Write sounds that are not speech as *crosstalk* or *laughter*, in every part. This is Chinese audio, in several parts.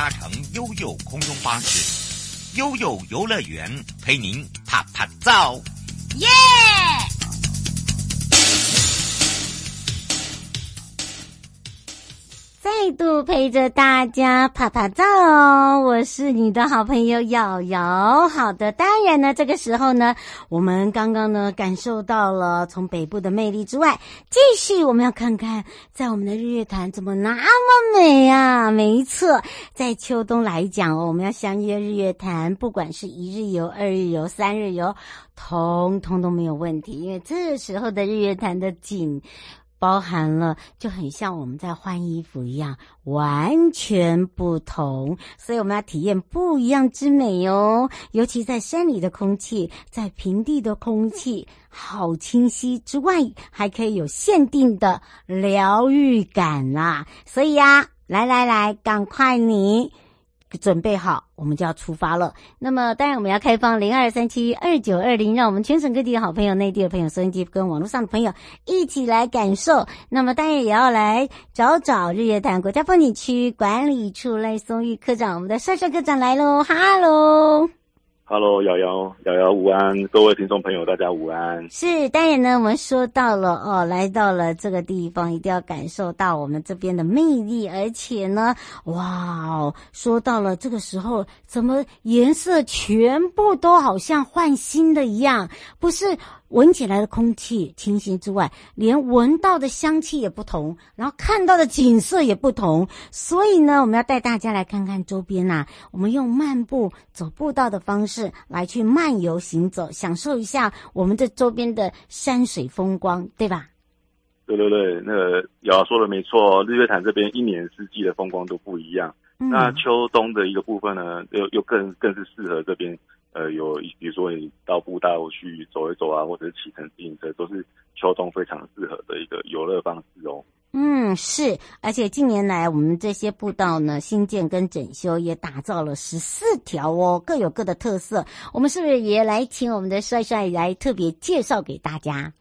搭乘悠悠空中巴士，悠悠游乐园陪您啪啪照，耶！再度陪着大家拍拍照哦，我是你的好朋友瑶瑶。好的，当然呢，这个时候呢，我们刚刚呢感受到了从北部的魅力之外，继续我们要看看，在我们的日月潭怎么那么美啊？没错，在秋冬来讲哦，我们要相约日月潭，不管是一日游、二日游、三日游，通通都没有问题，因为这时候的日月潭的景。包含了就很像我们在换衣服一样，完全不同，所以我们要体验不一样之美哦。尤其在山里的空气，在平地的空气，好清晰之外，还可以有限定的疗愈感啦。所以呀，来来来，赶快你。准备好，我们就要出发了。那么，当然我们要开放零二三七二九二零，让我们全省各地的好朋友、内地的朋友、收音机跟网络上的朋友一起来感受。那么，当然也要来找找日月潭国家风景区管理处赖松玉科长，我们的帅帅科长来喽，哈喽。Hello，瑶瑶，瑶瑶，午安，各位听众朋友，大家午安。是，当然呢，我们说到了哦，来到了这个地方，一定要感受到我们这边的魅力，而且呢，哇哦，说到了这个时候，怎么颜色全部都好像换新的一样，不是？闻起来的空气清新之外，连闻到的香气也不同，然后看到的景色也不同。所以呢，我们要带大家来看看周边呐、啊。我们用漫步走步道的方式来去漫游行走，享受一下我们这周边的山水风光，对吧？对对对，那个瑶瑶说的没错，日月潭这边一年四季的风光都不一样。嗯、那秋冬的一个部分呢，又又更更是适合这边。呃，有比如说你到步道去走一走啊，或者是骑乘自行车，都是秋冬非常适合的一个游乐方式哦。嗯，是，而且近年来我们这些步道呢，新建跟整修也打造了十四条哦，各有各的特色。我们是不是也来请我们的帅帅来特别介绍给大家？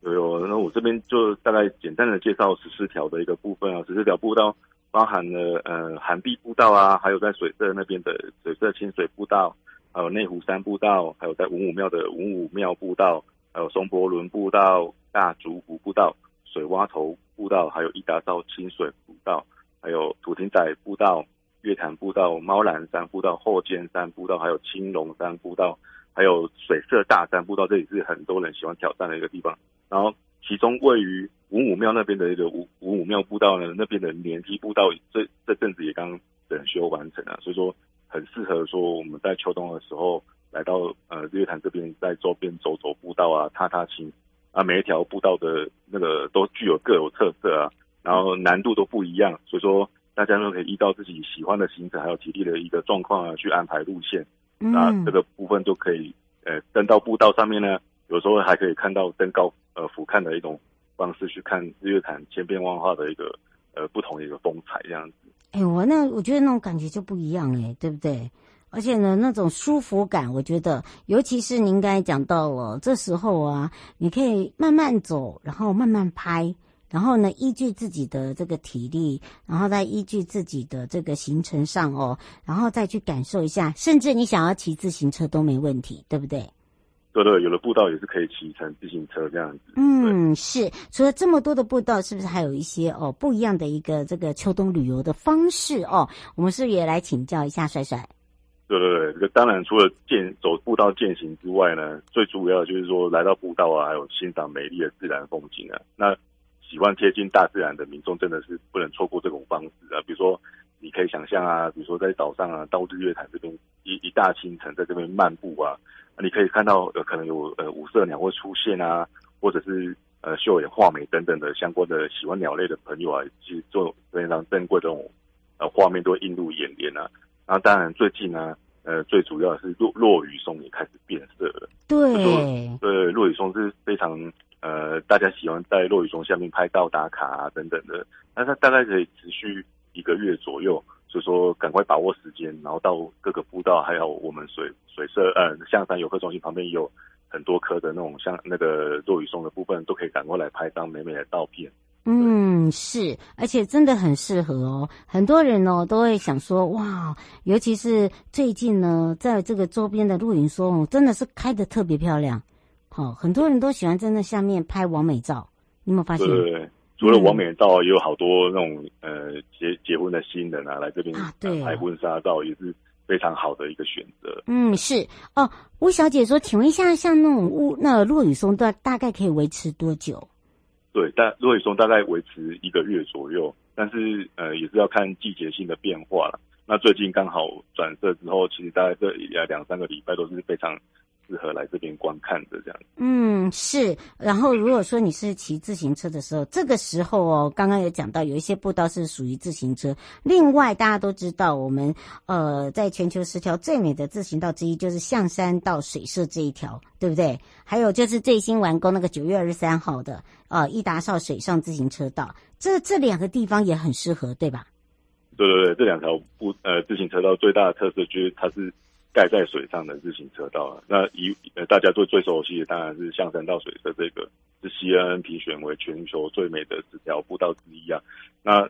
有有，那我这边就大概简单的介绍十四条的一个部分啊，十四条步道包含了呃涵碧步道啊，还有在水社那边的水社清水步道。还有内湖山步道，还有在文武庙的文武庙步道，还有松柏仑步道、大竹湖步道、水洼头步道，还有一大道清水步道，还有土亭仔步道、月潭步道、猫兰山步道、后尖山步道，还有青龙山步道，还有水色大山步道，这里是很多人喜欢挑战的一个地方。然后，其中位于文武庙那边的一个文文武庙步道呢，那边的连梯步道这这阵子也刚整修完成了，所以说。很适合说我们在秋冬的时候来到呃日月潭这边，在周边走走步道啊，踏踏青啊，每一条步道的那个都具有各有特色啊，然后难度都不一样，所以说大家都可以依照自己喜欢的行程还有体力的一个状况啊去安排路线，那、嗯、这个部分就可以呃登到步道上面呢，有时候还可以看到登高呃俯瞰的一种方式去看日月潭千变万化的一个呃不同一个风采这样子。哎、我那我觉得那种感觉就不一样哎，对不对？而且呢，那种舒服感，我觉得，尤其是您刚才讲到了，这时候啊，你可以慢慢走，然后慢慢拍，然后呢，依据自己的这个体力，然后再依据自己的这个行程上哦，然后再去感受一下，甚至你想要骑自行车都没问题，对不对？对对，有的步道也是可以骑乘自行车这样子。嗯，是。除了这么多的步道，是不是还有一些哦不一样的一个这个秋冬旅游的方式哦？我们是不是也来请教一下帅帅？对对对，这个当然除了健走步道健行之外呢，最主要的就是说来到步道啊，还有欣赏美丽的自然风景啊。那喜欢贴近大自然的民众，真的是不能错过这种方式啊。比如说，你可以想象啊，比如说在早上啊，到日月潭这边一一大清晨在这边漫步啊。你可以看到，呃，可能有呃五色鸟会出现啊，或者是呃秀眼、画眉等等的相关的喜欢鸟类的朋友啊，其实做非常珍贵的这种呃画面都会映入眼帘啊。那当然最近呢，呃最主要的是落落羽松也开始变色了。对，对，落羽松是非常呃大家喜欢在落羽松下面拍照打卡啊等等的，那它大概可以持续一个月左右。所以说，赶快把握时间，然后到各个步道，还有我们水水社呃象山游客中心旁边有很多棵的那种像那个落羽松的部分，都可以赶过来拍张美美的照片。嗯，是，而且真的很适合哦。很多人哦都会想说，哇，尤其是最近呢，在这个周边的露营松真的是开的特别漂亮。好、哦，很多人都喜欢在那下面拍完美照，你有没有发现？对，对。除了王美照，也有好多那种呃结结婚的新人啊，来这边拍婚纱照也是非常好的一个选择。嗯，是哦。吴小姐说，请问一下，像那种乌那落雨松大大概可以维持多久？对，大落雨松大概维持一个月左右，但是呃也是要看季节性的变化了。那最近刚好转色之后，其实大概这两三个礼拜都是非常。适合来这边观看的这样。嗯，是。然后如果说你是骑自行车的时候，这个时候哦，刚刚有讲到有一些步道是属于自行车。另外，大家都知道，我们呃，在全球十条最美的自行道之一就是象山到水社这一条，对不对？还有就是最新完工那个九月二十三号的呃伊达少水上自行车道，这这两个地方也很适合，对吧？对对对，这两条步呃自行车道最大的特色就是它是。盖在水上的自行车道啊，那以呃大家都最熟悉的当然是象山到水社这个，是 CNN 评选为全球最美的十条步道之一啊。那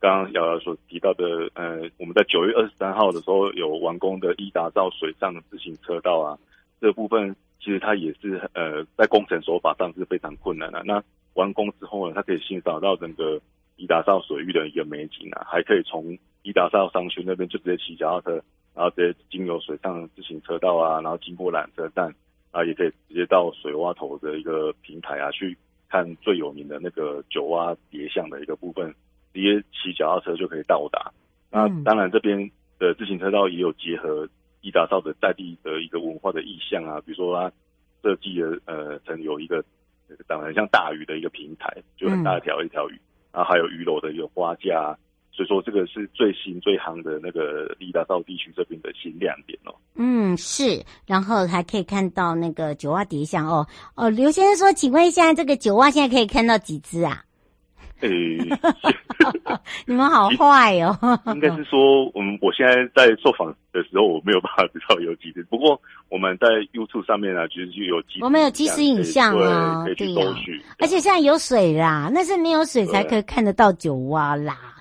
刚刚瑶瑶所提到的，呃，我们在九月二十三号的时候有完工的伊达邵水上的自行车道啊，这部分其实它也是呃在工程手法上是非常困难的。那完工之后呢，它可以欣赏到整个伊达邵水域的一个美景啊，还可以从伊达邵商圈那边就直接骑脚踏车。然后直接经由水上自行车道啊，然后经过缆车站啊，也可以直接到水洼头的一个平台啊，去看最有名的那个九洼叠象的一个部分，直接骑脚踏车就可以到达。那当然这边的自行车道也有结合伊达邵的在地的一个文化的意象啊，比如说它设计的呃，曾有一个长得很像大鱼的一个平台，就很大条一条鱼，然后还有鱼篓的一个花架。所以说，这个是最新最夯的那个利达道地区这边的新亮点哦。嗯，是，然后还可以看到那个九蛙叠象哦。哦，刘先生说，请问一下，这个九蛙现在可以看到几只啊？*laughs* 你们好坏哦。*laughs* 应该是说，我们我现在在受访的时候，我没有办法知道有几只。不过我们在 YouTube 上面啊，其实就有几，我们有即时影像啊，可以去搜寻。而且现在有水啦，那是没有水才可以看得到九蛙啦。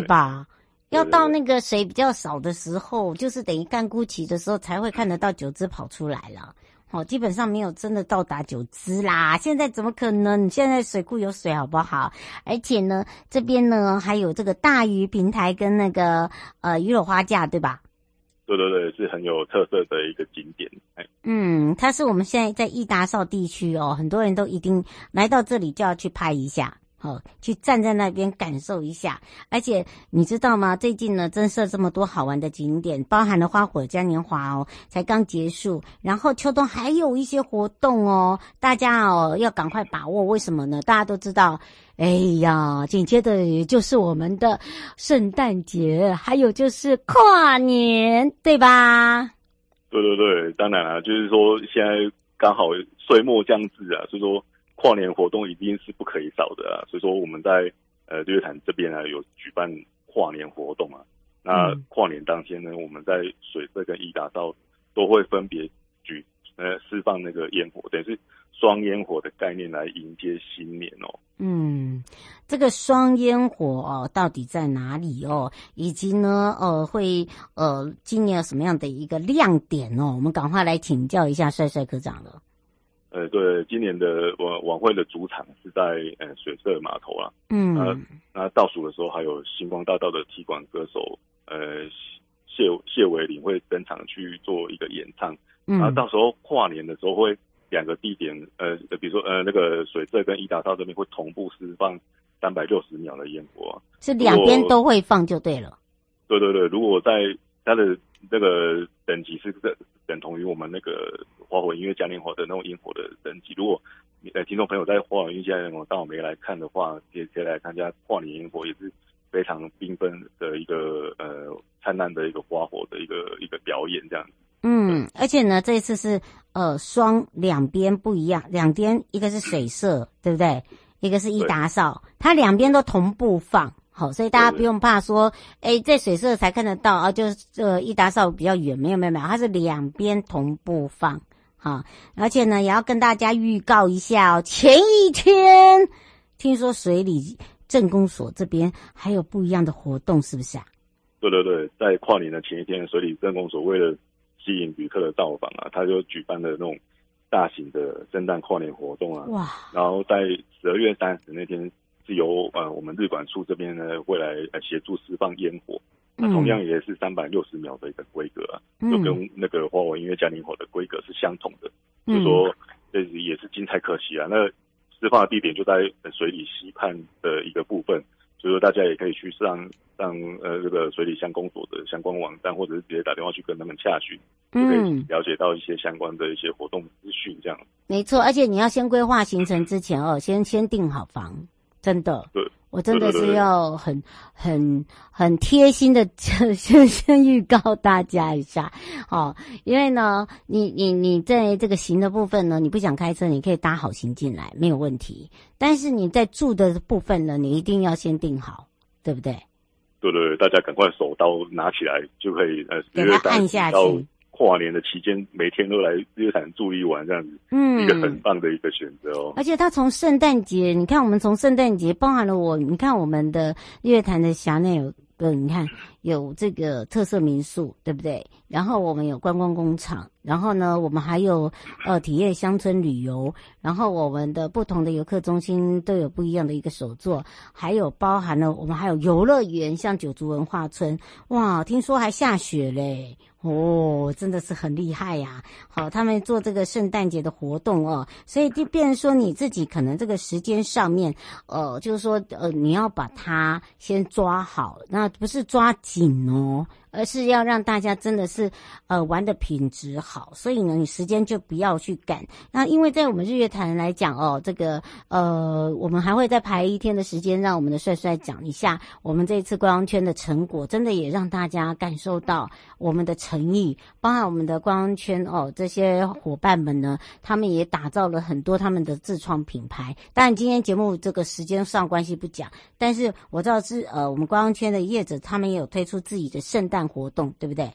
对吧？要到那个水比较少的时候，就是等于干枯期的时候，才会看得到九只跑出来了。哦，基本上没有真的到达九只啦。现在怎么可能？现在水库有水，好不好？而且呢，这边呢还有这个大鱼平台跟那个呃鱼篓花架，对吧？对对对，是很有特色的一个景点。嗯，它是我们现在在伊达少地区哦，很多人都一定来到这里就要去拍一下。哦，去站在那边感受一下，而且你知道吗？最近呢，增设这么多好玩的景点，包含了花火嘉年华哦，才刚结束，然后秋冬还有一些活动哦，大家哦要赶快把握。为什么呢？大家都知道，哎呀，紧接着也就是我们的圣诞节，还有就是跨年，对吧？对对对，当然了，就是说现在刚好岁末将至啊，所以说。跨年活动一定是不可以少的啊，所以说我们在呃日月潭这边呢有举办跨年活动啊。那跨年当天呢，我们在水社跟伊达道都会分别举呃释放那个烟火，等于是双烟火的概念来迎接新年哦。嗯，这个双烟火哦到底在哪里哦？以及呢呃会呃今年有什么样的一个亮点哦？我们赶快来请教一下帅帅科长了。呃，对，今年的晚晚会的主场是在呃水社码头啊。嗯，那那倒数的时候还有星光大道的踢馆歌手呃谢谢伟林会登场去做一个演唱。嗯，然后到时候跨年的时候会两个地点呃，比如说呃那个水社跟伊达道这边会同步释放三百六十秒的烟火，是两边都会放就对了。对对对，如果在它的那个等级是等同于我们那个花火音乐嘉年华的那种烟火的等级。如果呃听众朋友在花火音乐嘉年华当我没来看的话，也可以来参加跨年烟火，也是非常缤纷的一个呃灿烂的一个花火的一个一个表演这样子。嗯，而且呢，这一次是呃双两边不一样，两边一个是水色，对不对？一个是伊达邵，它两边都同步放。好，所以大家不用怕说，哎，在水色才看得到啊，就是这一达邵比较远，没有没有没有，它是两边同步放，好，而且呢，也要跟大家预告一下哦，前一天听说水里镇公所这边还有不一样的活动，是不是啊？对对对，在跨年的前一天，水里镇公所为了吸引旅客的到访啊，他就举办了那种大型的圣诞跨年活动啊，哇，然后在十二月三十那天。是由呃我们日管处这边呢会来呃协助释放烟火，那同样也是三百六十秒的一个规格啊，就跟那个华为音乐嘉年华的规格是相同的，就说这也是精彩可惜啊。那释放的地点就在水里溪畔的一个部分，所以说大家也可以去上上呃这个水里乡公所的相关网站，或者是直接打电话去跟他们洽询，就可以了解到一些相关的一些活动资讯这样。没错，而且你要先规划行程之前哦，先先订好房。真的，对，我真的是要很、很、很贴心的先先预告大家一下，哦，因为呢，你、你、你在这个行的部分呢，你不想开车，你可以搭好行进来，没有问题。但是你在住的部分呢，你一定要先定好，对不对？对对对，大家赶快手刀拿起来就可以，呃，给他按下去。跨年的期间，每天都来日月潭住一晚，这样子，嗯，一个很棒的一个选择哦。而且它从圣诞节，你看我们从圣诞节包含了我，你看我们的日月潭的辖内有个，你看有这个特色民宿，对不对？然后我们有观光工厂。然后呢，我们还有呃体验乡村旅游，然后我们的不同的游客中心都有不一样的一个手作，还有包含了我们还有游乐园，像九族文化村，哇，听说还下雪嘞，哦，真的是很厉害呀！好，他们做这个圣诞节的活动哦，所以就变说你自己可能这个时间上面，呃，就是说呃你要把它先抓好，那不是抓紧哦。而是要让大家真的是，呃，玩的品质好，所以呢，你时间就不要去赶。那因为在我们日月潭来讲哦，这个呃，我们还会再排一天的时间，让我们的帅帅讲一下我们这一次观光圈的成果，真的也让大家感受到我们的诚意，包含我们的观光圈哦，这些伙伴们呢，他们也打造了很多他们的自创品牌。当然，今天节目这个时间上关系不讲，但是我知道是呃，我们观光圈的业者他们也有推出自己的圣诞。活动对不对？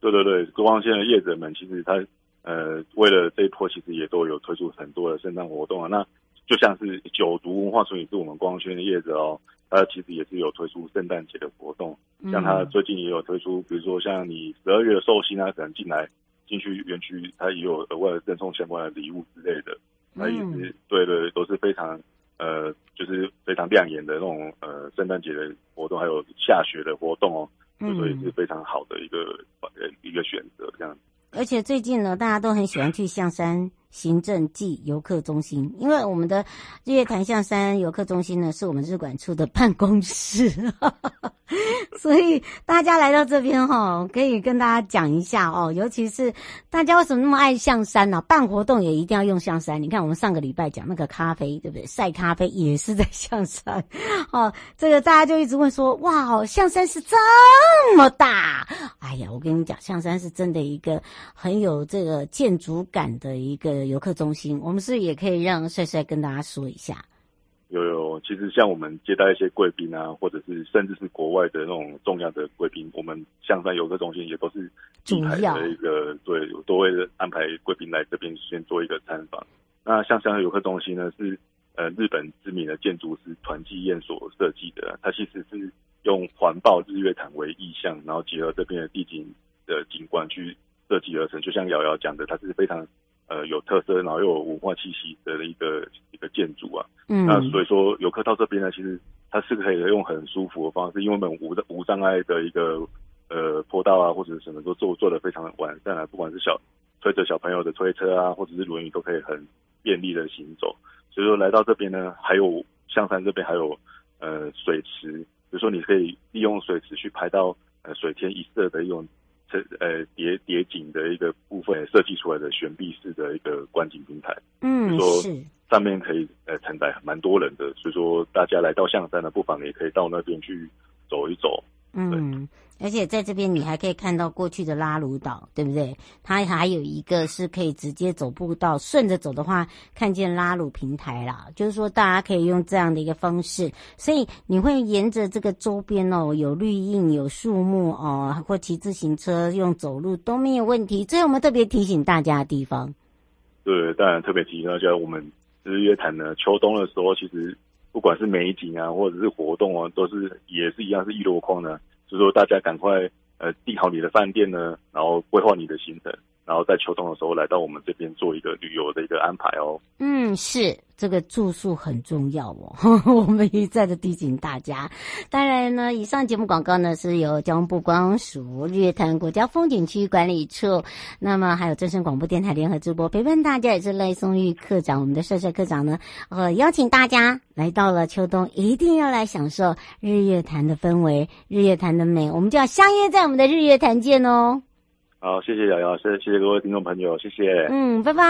对对对，观光圈的业者们其实他呃，为了这一波，其实也都有推出很多的圣诞活动啊。那就像是九族文化村也是我们光圈的业者哦，他其实也是有推出圣诞节的活动。像他最近也有推出，比如说像你十二月的寿星啊，可能进来进去园区，他也有额外的赠送相关的礼物之类的。那也是对对，都是非常呃，就是非常亮眼的那种呃圣诞节的活动，还有下雪的活动哦。所以是非常好的一个呃一个选择，这样。而且最近呢，大家都很喜欢去象山行政暨游客中心，因为我们的日月潭象山游客中心呢，是我们日管处的办公室。*laughs* 所以大家来到这边哈，可以跟大家讲一下哦，尤其是大家为什么那么爱象山呢？办活动也一定要用象山。你看我们上个礼拜讲那个咖啡，对不对？晒咖啡也是在象山。*laughs* 哦，这个大家就一直问说，哇，象山是这么大？哎呀，我跟你讲，象山是真的一个很有这个建筑感的一个游客中心。我们是也可以让帅帅跟大家说一下？有有，其实像我们接待一些贵宾啊，或者是甚至是国外的那种重要的贵宾，我们象山游客中心也都是主要的一个，对，都会安排贵宾来这边先做一个参访。那像象山游客中心呢，是呃日本知名的建筑师团纪彦所设计的，它其实是用环抱日月潭为意象，然后结合这边的地景的景观去设计而成。就像瑶瑶讲的，它是非常。呃，有特色，然后又有文化气息的一个一个建筑啊。嗯，那所以说游客到这边呢，其实它是可以用很舒服的方式，因为我们无无障碍的一个呃坡道啊，或者什么都做做的非常完善啊。不管是小推着小朋友的推车啊，或者是轮椅都可以很便利的行走。所以说来到这边呢，还有象山这边还有呃水池，比如说你可以利用水池去拍到呃水天一色的一种这呃叠叠景的一个部分设计出来的悬臂式的一个观景平台，嗯，说上面可以呃承载蛮多人的，所以说大家来到象山呢，不妨也可以到那边去走一走。嗯，而且在这边你还可以看到过去的拉鲁岛，对不对？它还有一个是可以直接走步道，顺着走的话，看见拉鲁平台啦。就是说，大家可以用这样的一个方式，所以你会沿着这个周边哦，有绿荫、有树木哦，或骑自行车、用走路都没有问题。这是，我们特别提醒大家的地方，对，当然特别提醒大家，我们日月潭呢，秋冬的时候其实。不管是美景啊，或者是活动啊，都是也是一样是一箩筐的，所以说大家赶快呃订好你的饭店呢，然后规划你的行程。然后在秋冬的时候来到我们这边做一个旅游的一个安排哦。嗯，是这个住宿很重要哦，*laughs* 我们一再的提醒大家。当然呢，以上节目广告呢是由交通部光署日月潭国家风景区管理处，那么还有正声广播电台联合直播，陪伴大家也是赖松玉课长，我们的帅帅课长呢，呃，邀请大家来到了秋冬，一定要来享受日月潭的氛围，日月潭的美，我们就要相约在我们的日月潭见哦。好，谢谢瑶瑶，谢谢谢谢各位听众朋友，谢谢。嗯，拜拜。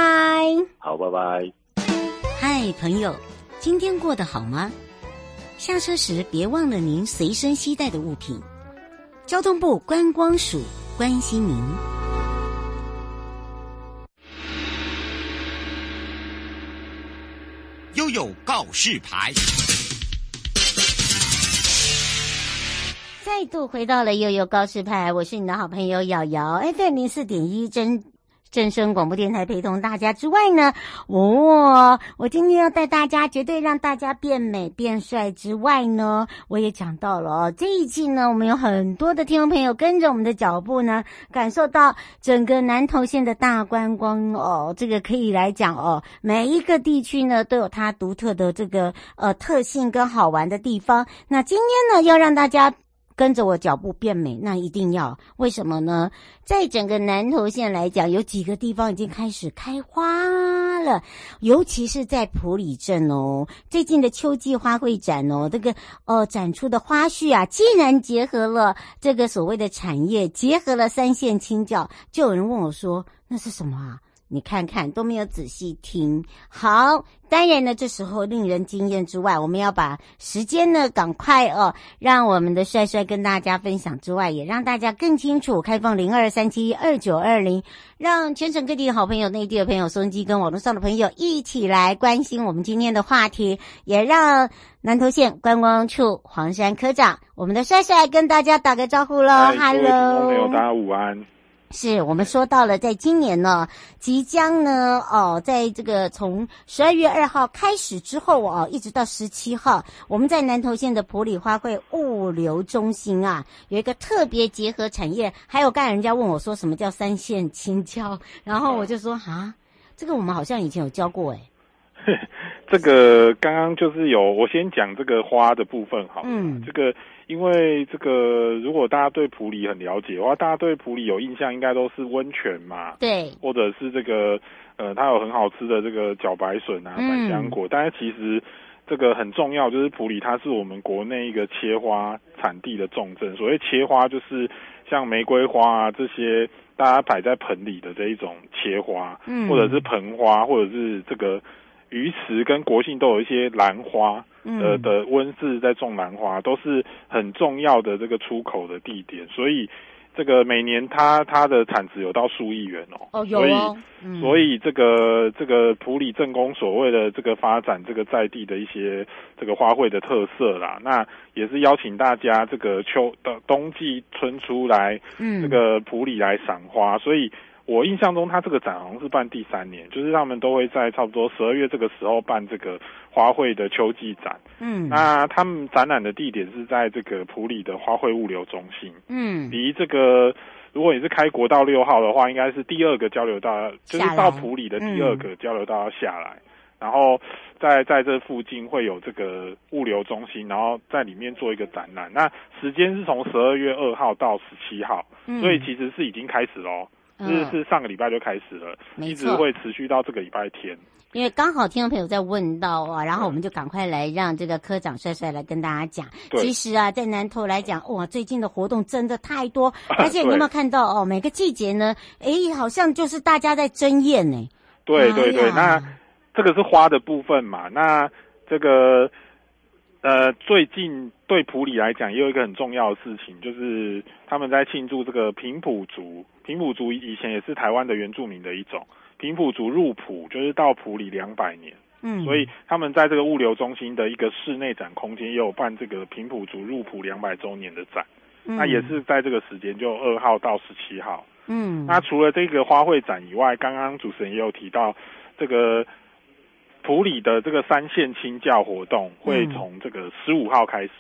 好，拜拜。嗨，朋友，今天过得好吗？下车时别忘了您随身携带的物品。交通部观光署关心您。悠悠告示牌。再度回到了悠悠告示牌，我是你的好朋友瑶瑶，FM 零四点一真正声广播电台陪同大家之外呢，哦，我今天要带大家绝对让大家变美变帅之外呢，我也讲到了哦，这一季呢，我们有很多的听众朋友跟着我们的脚步呢，感受到整个南投县的大观光哦，这个可以来讲哦，每一个地区呢都有它独特的这个呃特性跟好玩的地方。那今天呢，要让大家。跟着我脚步变美，那一定要为什么呢？在整个南投县来讲，有几个地方已经开始开花了，尤其是在埔里镇哦。最近的秋季花卉展哦，这个呃展出的花絮啊，竟然结合了这个所谓的产业，结合了三线清教，就有人问我说：“那是什么啊？”你看看都没有仔细听好，当然呢，这时候令人惊艳之外，我们要把时间呢赶快哦，让我们的帅帅跟大家分享之外，也让大家更清楚。开放零二三七二九二零，让全省各地的好朋友、内地的朋友、收音机跟网络上的朋友一起来关心我们今天的话题，也让南投县观光处黄山科长，我们的帅帅跟大家打个招呼喽。Hello，朋友，大家午安。是我们说到了，在今年呢，即将呢，哦，在这个从十二月二号开始之后哦，一直到十七号，我们在南投县的普里花卉物流中心啊，有一个特别结合产业，还有刚才人家问我说什么叫三线青椒，然后我就说啊，这个我们好像以前有教过诶。*laughs* 这个刚刚就是有我先讲这个花的部分好，嗯，这个。因为这个，如果大家对普里很了解的话，大家对普里有印象，应该都是温泉嘛，对，或者是这个，呃，它有很好吃的这个茭白笋啊、百香果。嗯、但是其实这个很重要，就是普里它是我们国内一个切花产地的重镇。所谓切花，就是像玫瑰花啊这些，大家摆在盆里的这一种切花，嗯，或者是盆花，或者是这个。鱼池跟国姓都有一些兰花，呃的温室在种兰花，都是很重要的这个出口的地点，所以这个每年它它的产值有到数亿元哦。哦，有哦。所以，所以这个这个普里正宫所谓的这个发展这个在地的一些这个花卉的特色啦，那也是邀请大家这个秋的冬季春出来，嗯，这个普里来赏花，所以。我印象中，他这个展好像是办第三年，就是他们都会在差不多十二月这个时候办这个花卉的秋季展。嗯，那他们展览的地点是在这个普里的花卉物流中心。嗯，离这个如果你是开国道六号的话，应该是第二个交流道，就是到普里的第二个交流道要下来，嗯、然后在在这附近会有这个物流中心，然后在里面做一个展览。那时间是从十二月二号到十七号，嗯、所以其实是已经开始喽。是是上个礼拜就开始了，一直会持续到这个礼拜天。因为刚好听众朋友在问到啊，然后我们就赶快来让这个科长帅帅来跟大家讲。其实啊，在南投来讲，哇，最近的活动真的太多，*laughs* 而且你有没有看到哦？每个季节呢，诶，好像就是大家在争艳呢。对对对，那这个是花的部分嘛？那这个呃，最近对普里来讲也有一个很重要的事情，就是他们在庆祝这个平埔族。平埔族以前也是台湾的原住民的一种。平埔族入埔就是到埔里两百年，嗯，所以他们在这个物流中心的一个室内展空间也有办这个平埔族入埔两百周年的展，嗯，那也是在这个时间，就二号到十七号，嗯，那除了这个花卉展以外，刚刚主持人也有提到，这个普里的这个三线清教活动会从这个十五号开始，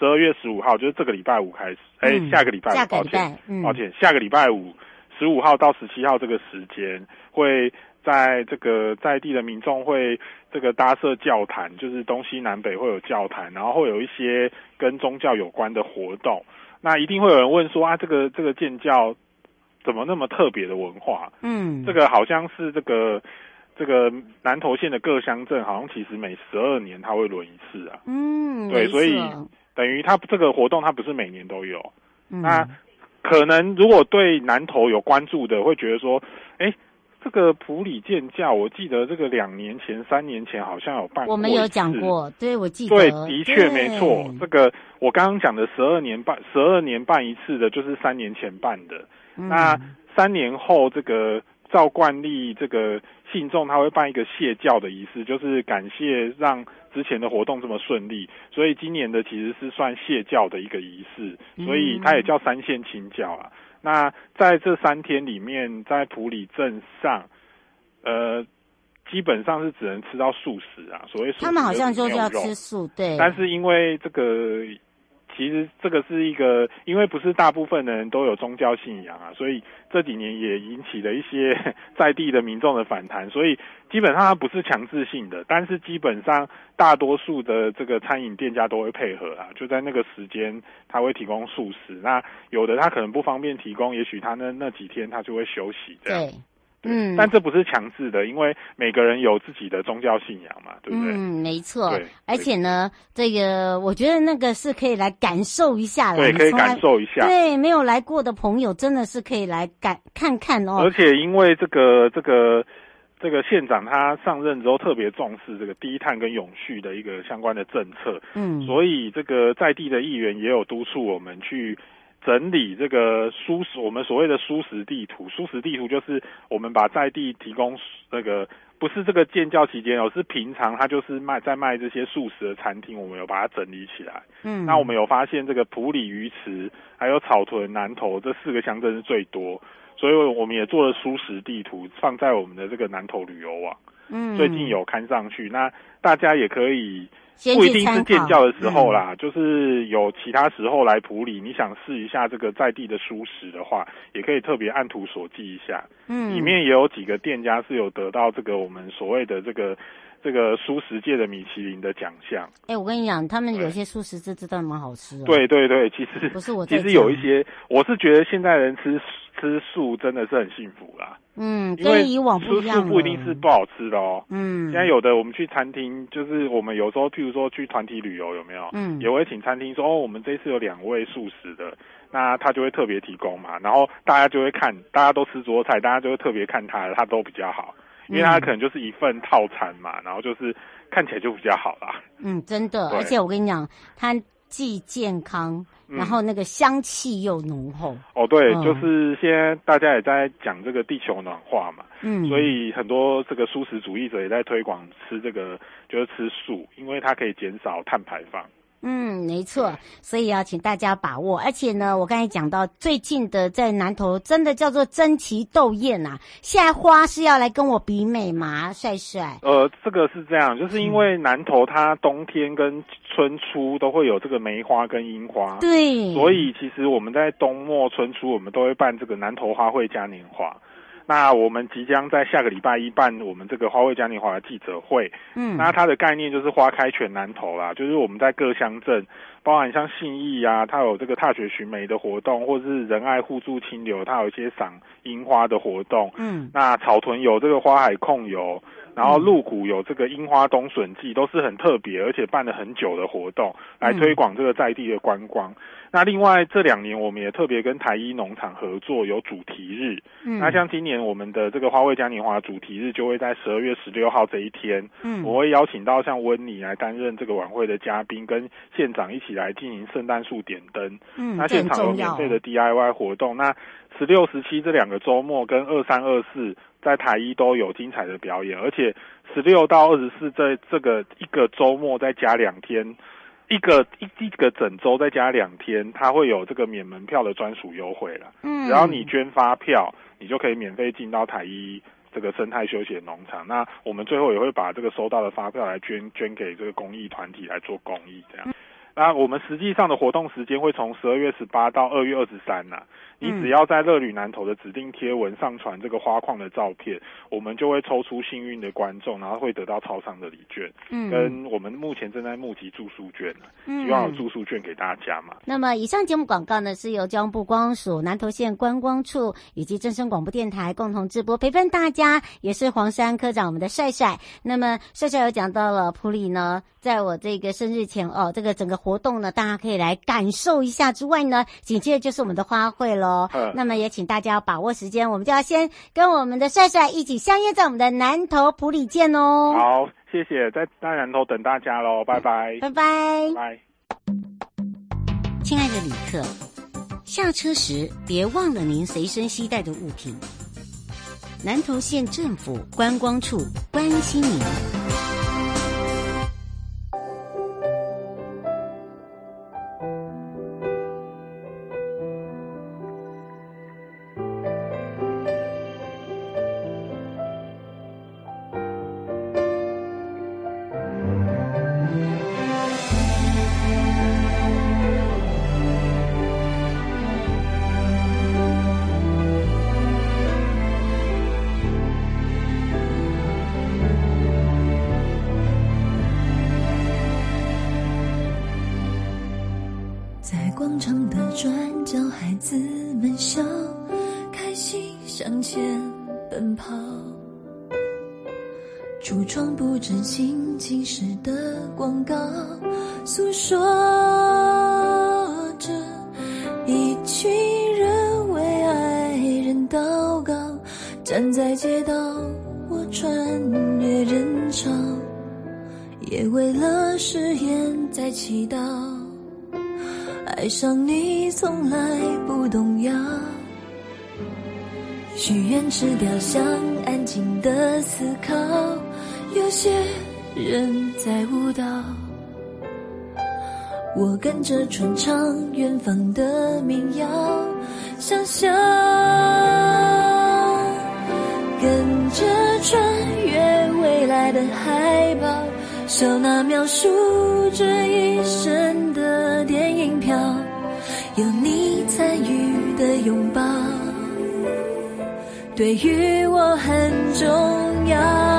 十二月十五号就是这个礼拜五开始，哎，嗯，下个礼拜五，抱歉，嗯，抱歉，下个礼拜五。十五号到十七号这个时间，会在这个在地的民众会这个搭设教坛，就是东西南北会有教坛，然后会有一些跟宗教有关的活动。那一定会有人问说啊，这个这个建教怎么那么特别的文化？嗯，这个好像是这个这个南投县的各乡镇，好像其实每十二年它会轮一次啊。嗯，对，所以等于他这个活动他不是每年都有。嗯、那。可能如果对南投有关注的，会觉得说，哎，这个普里建教，我记得这个两年前、三年前好像有办过。我们有讲过，对，我记得。对，的确没错。这个我刚刚讲的十二年办，十二年办一次的，就是三年前办的。嗯、那三年后，这个照惯例，这个信众他会办一个谢教的仪式，就是感谢让。之前的活动这么顺利，所以今年的其实是算谢教的一个仪式，所以它也叫三线清教啊。嗯、那在这三天里面，在普里镇上，呃，基本上是只能吃到素食啊。所谓素食，他们好像就是要吃素，对。但是因为这个。其实这个是一个，因为不是大部分的人都有宗教信仰啊，所以这几年也引起了一些 *laughs* 在地的民众的反弹。所以基本上它不是强制性的，但是基本上大多数的这个餐饮店家都会配合啊，就在那个时间他会提供素食。那有的他可能不方便提供，也许他那那几天他就会休息这样。嗯，但这不是强制的，因为每个人有自己的宗教信仰嘛，对不对？嗯，没错。对，而且呢，这个我觉得那个是可以来感受一下的，对，可以感受一下。对，没有来过的朋友真的是可以来感看看哦。而且因为这个这个这个县长他上任之后特别重视这个低碳跟永续的一个相关的政策，嗯，所以这个在地的议员也有督促我们去。整理这个蔬食，我们所谓的蔬食地图。蔬食地图就是我们把在地提供那个，不是这个建教期间哦，是平常他就是卖在卖这些素食的餐厅，我们有把它整理起来。嗯，那我们有发现这个普里、鱼池还有草屯、南投这四个乡镇是最多，所以我们也做了蔬食地图，放在我们的这个南投旅游网。嗯，最近有看上去，那大家也可以。不一定是建教的时候啦，嗯、就是有其他时候来普里，你想试一下这个在地的蔬食的话，也可以特别按图索骥一下。嗯，里面也有几个店家是有得到这个我们所谓的这个这个蔬食界的米其林的奖项。哎、欸，我跟你讲，他们有些素食这真的蛮好吃的。对对对，其实不是我，其实有一些，我是觉得现在人吃吃素真的是很幸福啦。嗯，跟以往不一样。吃素不一定是不好吃的哦。嗯，现在有的我们去餐厅，就是我们有时候譬如说去团体旅游有没有？嗯，也会请餐厅说哦，我们这次有两位素食的，那他就会特别提供嘛，然后大家就会看，大家都吃桌菜，大家就会特别看他，他都比较好，因为他可能就是一份套餐嘛，然后就是看起来就比较好啦。嗯，真的，而且我跟你讲，他既健康。然后那个香气又浓厚哦，对，嗯、就是现在大家也在讲这个地球暖化嘛，嗯，所以很多这个素食主义者也在推广吃这个，就是吃素，因为它可以减少碳排放。嗯，没错，所以要请大家把握。而且呢，我刚才讲到最近的在南投，真的叫做争奇斗艳呐。现在花是要来跟我比美吗，帅帅？呃，这个是这样，就是因为南投它冬天跟春初都会有这个梅花跟樱花，对，所以其实我们在冬末春初，我们都会办这个南投花卉嘉年华。那我们即将在下个礼拜一办我们这个花卉嘉年华的记者会。嗯，那它的概念就是花开全南投啦，就是我们在各乡镇，包含像信义啊，它有这个踏雪寻梅的活动，或者是仁爱互助清流，它有一些赏樱花的活动。嗯，那草屯有这个花海控油。然后鹿谷有这个樱花冬笋季，都是很特别，而且办了很久的活动，来推广这个在地的观光。嗯、那另外这两年，我们也特别跟台一农场合作，有主题日。嗯，那像今年我们的这个花卉嘉年华主题日，就会在十二月十六号这一天。嗯，我会邀请到像温妮来担任这个晚会的嘉宾，跟县长一起来进行圣诞树点灯。嗯，那现场有免费的 DIY 活动。那十六、十七这两个周末跟二三、二四。在台一都有精彩的表演，而且十六到二十四这这个一个周末再加两天，一个一一个整周再加两天，它会有这个免门票的专属优惠了。嗯，只要你捐发票，你就可以免费进到台一这个生态休闲农场。那我们最后也会把这个收到的发票来捐捐给这个公益团体来做公益，这样。那我们实际上的活动时间会从十二月十八到二月二十三呐。你只要在乐旅南投的指定贴文上传这个花框的照片，我们就会抽出幸运的观众，然后会得到超商的礼券。嗯，跟我们目前正在募集住宿券，嗯，希望有住宿券给大家嘛。那么以上节目广告呢，是由交通部观光署南投县观光处以及正声广播电台共同直播，陪伴大家也是黄山科长我们的帅帅。那么帅帅有讲到了普里呢，在我这个生日前哦，这个整个活动呢，大家可以来感受一下之外呢，紧接着就是我们的花卉喽。哦，那么也请大家要把握时间，我们就要先跟我们的帅帅一起相约在我们的南投埔里见哦。好，谢谢，在在南投等大家喽，拜拜，拜拜，拜。亲爱的旅客，下车时别忘了您随身携带的物品。南投县政府观光处关心您。长的转角孩子们笑开心向前奔跑。橱窗布置心净时的广告诉说着一群人为爱人祷告。站在街道我穿越人潮也为了誓言在祈祷。爱上你从来不动摇，许愿池雕像，安静的思考。有些人在舞蹈，我跟着传唱远方的民谣，想象跟着穿越未来的海报，笑纳描述这一生。有你参与的拥抱，对于我很重要。